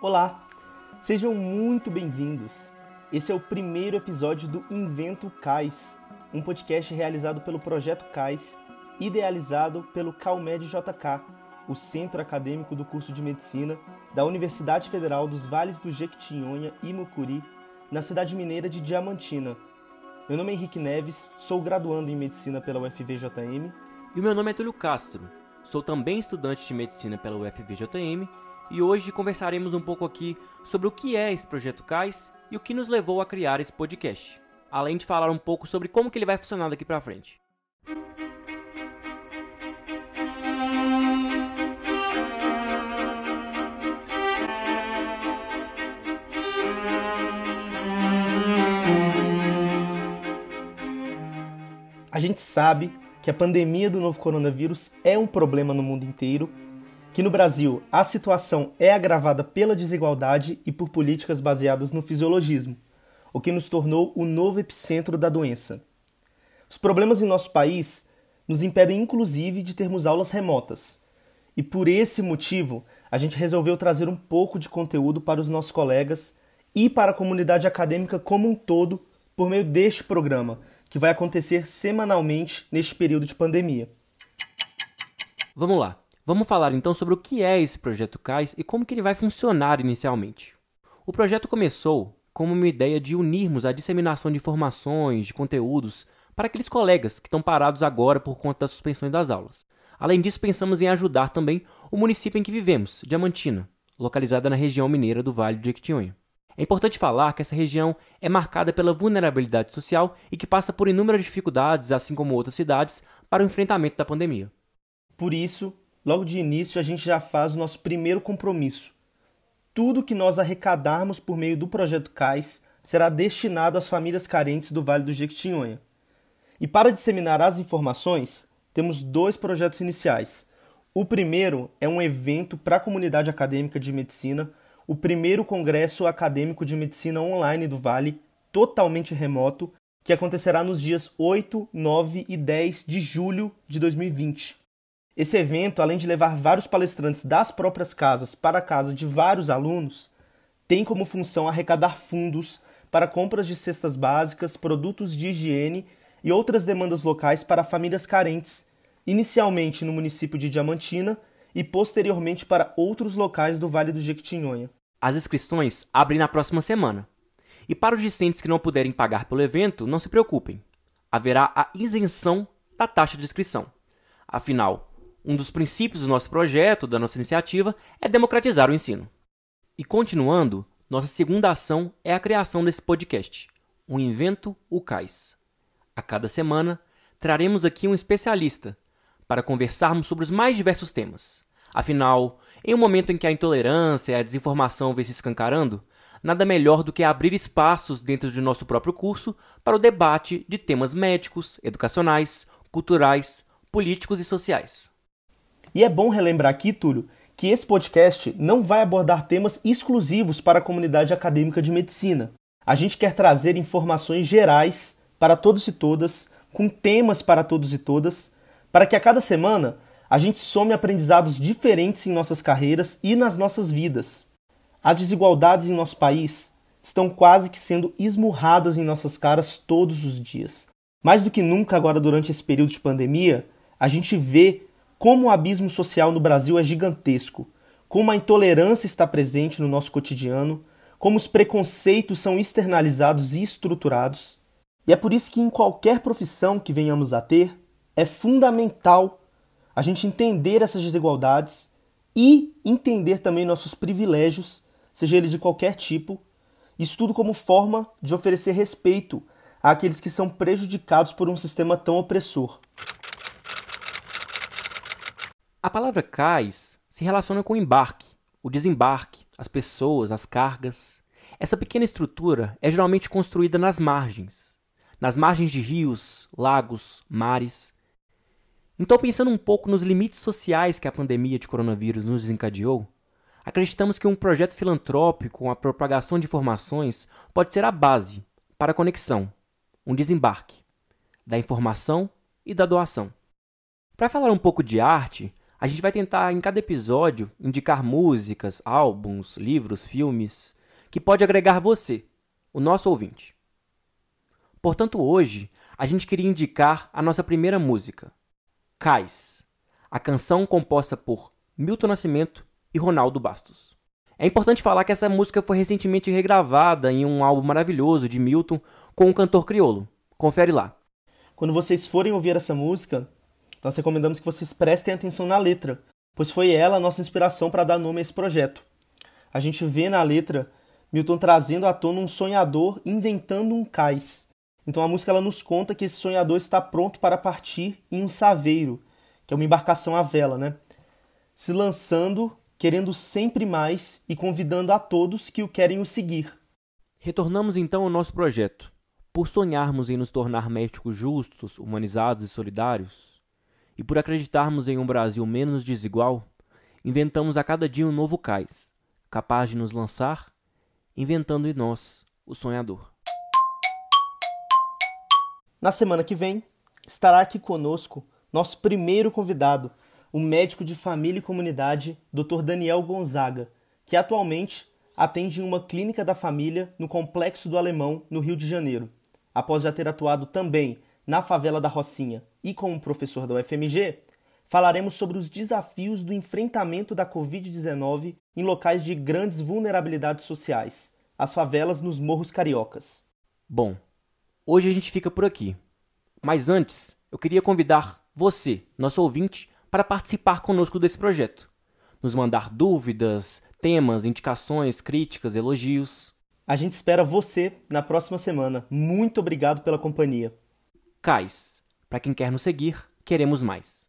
Olá, sejam muito bem-vindos. Esse é o primeiro episódio do Invento CAIS, um podcast realizado pelo Projeto CAIS, idealizado pelo CalMed JK, o centro acadêmico do curso de medicina da Universidade Federal dos Vales do Jequitinhonha e Mucuri, na cidade mineira de Diamantina. Meu nome é Henrique Neves, sou graduando em medicina pela UFVJM. E o meu nome é Túlio Castro, sou também estudante de medicina pela UFVJM e hoje conversaremos um pouco aqui sobre o que é esse projeto CAIS e o que nos levou a criar esse podcast, além de falar um pouco sobre como que ele vai funcionar daqui para frente. A gente sabe que a pandemia do novo coronavírus é um problema no mundo inteiro que no Brasil a situação é agravada pela desigualdade e por políticas baseadas no fisiologismo, o que nos tornou o novo epicentro da doença. Os problemas em nosso país nos impedem inclusive de termos aulas remotas. E por esse motivo, a gente resolveu trazer um pouco de conteúdo para os nossos colegas e para a comunidade acadêmica como um todo por meio deste programa, que vai acontecer semanalmente neste período de pandemia. Vamos lá. Vamos falar então sobre o que é esse projeto CAIS e como que ele vai funcionar inicialmente. O projeto começou como uma ideia de unirmos a disseminação de informações, de conteúdos para aqueles colegas que estão parados agora por conta das suspensões das aulas. Além disso, pensamos em ajudar também o município em que vivemos, Diamantina, localizada na região mineira do Vale do Jequitinhonha. É importante falar que essa região é marcada pela vulnerabilidade social e que passa por inúmeras dificuldades, assim como outras cidades, para o enfrentamento da pandemia. Por isso, logo de início a gente já faz o nosso primeiro compromisso. Tudo que nós arrecadarmos por meio do projeto CAIS será destinado às famílias carentes do Vale do Jequitinhonha. E para disseminar as informações, temos dois projetos iniciais. O primeiro é um evento para a comunidade acadêmica de medicina, o primeiro congresso acadêmico de medicina online do Vale, totalmente remoto, que acontecerá nos dias 8, 9 e 10 de julho de 2020. Esse evento, além de levar vários palestrantes das próprias casas para a casa de vários alunos, tem como função arrecadar fundos para compras de cestas básicas, produtos de higiene e outras demandas locais para famílias carentes, inicialmente no município de Diamantina e posteriormente para outros locais do Vale do Jequitinhonha. As inscrições abrem na próxima semana. E para os discentes que não puderem pagar pelo evento, não se preocupem. Haverá a isenção da taxa de inscrição. Afinal, um dos princípios do nosso projeto, da nossa iniciativa, é democratizar o ensino. E continuando, nossa segunda ação é a criação desse podcast, o Invento o Cais. A cada semana, traremos aqui um especialista para conversarmos sobre os mais diversos temas. Afinal, em um momento em que a intolerância e a desinformação vem se escancarando, nada melhor do que abrir espaços dentro de nosso próprio curso para o debate de temas médicos, educacionais, culturais, políticos e sociais. E é bom relembrar aqui, Túlio, que esse podcast não vai abordar temas exclusivos para a comunidade acadêmica de medicina. A gente quer trazer informações gerais para todos e todas, com temas para todos e todas, para que a cada semana a gente some aprendizados diferentes em nossas carreiras e nas nossas vidas. As desigualdades em nosso país estão quase que sendo esmurradas em nossas caras todos os dias. Mais do que nunca agora durante esse período de pandemia, a gente vê como o abismo social no Brasil é gigantesco, como a intolerância está presente no nosso cotidiano, como os preconceitos são externalizados e estruturados. E é por isso que em qualquer profissão que venhamos a ter, é fundamental a gente entender essas desigualdades e entender também nossos privilégios, seja ele de qualquer tipo, isso tudo como forma de oferecer respeito àqueles que são prejudicados por um sistema tão opressor. A palavra cais se relaciona com o embarque, o desembarque, as pessoas, as cargas. Essa pequena estrutura é geralmente construída nas margens, nas margens de rios, lagos, mares. Então, pensando um pouco nos limites sociais que a pandemia de coronavírus nos desencadeou, acreditamos que um projeto filantrópico com a propagação de informações pode ser a base para a conexão, um desembarque da informação e da doação. Para falar um pouco de arte, A gente vai tentar, em cada episódio, indicar músicas, álbuns, livros, filmes, que pode agregar você, o nosso ouvinte. Portanto, hoje, a gente queria indicar a nossa primeira música, Cais, a canção composta por Milton Nascimento e Ronaldo Bastos. É importante falar que essa música foi recentemente regravada em um álbum maravilhoso de Milton com um cantor crioulo. Confere lá. Quando vocês forem ouvir essa música, nós recomendamos que vocês prestem atenção na letra, pois foi ela a nossa inspiração para dar nome a esse projeto. A gente vê na letra Milton trazendo à tona um sonhador inventando um cais. Então a música ela nos conta que esse sonhador está pronto para partir em um saveiro, que é uma embarcação à vela, né? Se lançando, querendo sempre mais e convidando a todos que o querem o seguir. Retornamos então ao nosso projeto. Por sonharmos em nos tornar médicos justos, humanizados e solidários, e por acreditarmos em um Brasil menos desigual, inventamos a cada dia um novo cais, capaz de nos lançar, inventando em nós o sonhador. Na semana que vem, estará aqui conosco nosso primeiro convidado, o médico de família e comunidade, Dr. Daniel Gonzaga, que atualmente atende em uma clínica da família no Complexo do Alemão, no Rio de Janeiro, após já ter atuado também na favela da Rocinha e como professor da UFMG, falaremos sobre os desafios do enfrentamento da Covid-19 em locais de grandes vulnerabilidades sociais, as favelas nos morros cariocas. Bom, hoje a gente fica por aqui. Mas antes, eu queria convidar você, nosso ouvinte, para participar conosco desse projeto. Nos mandar dúvidas, temas, indicações, críticas, elogios. A gente espera você na próxima semana. Muito obrigado pela companhia. Cais. Para quem quer nos seguir, queremos mais.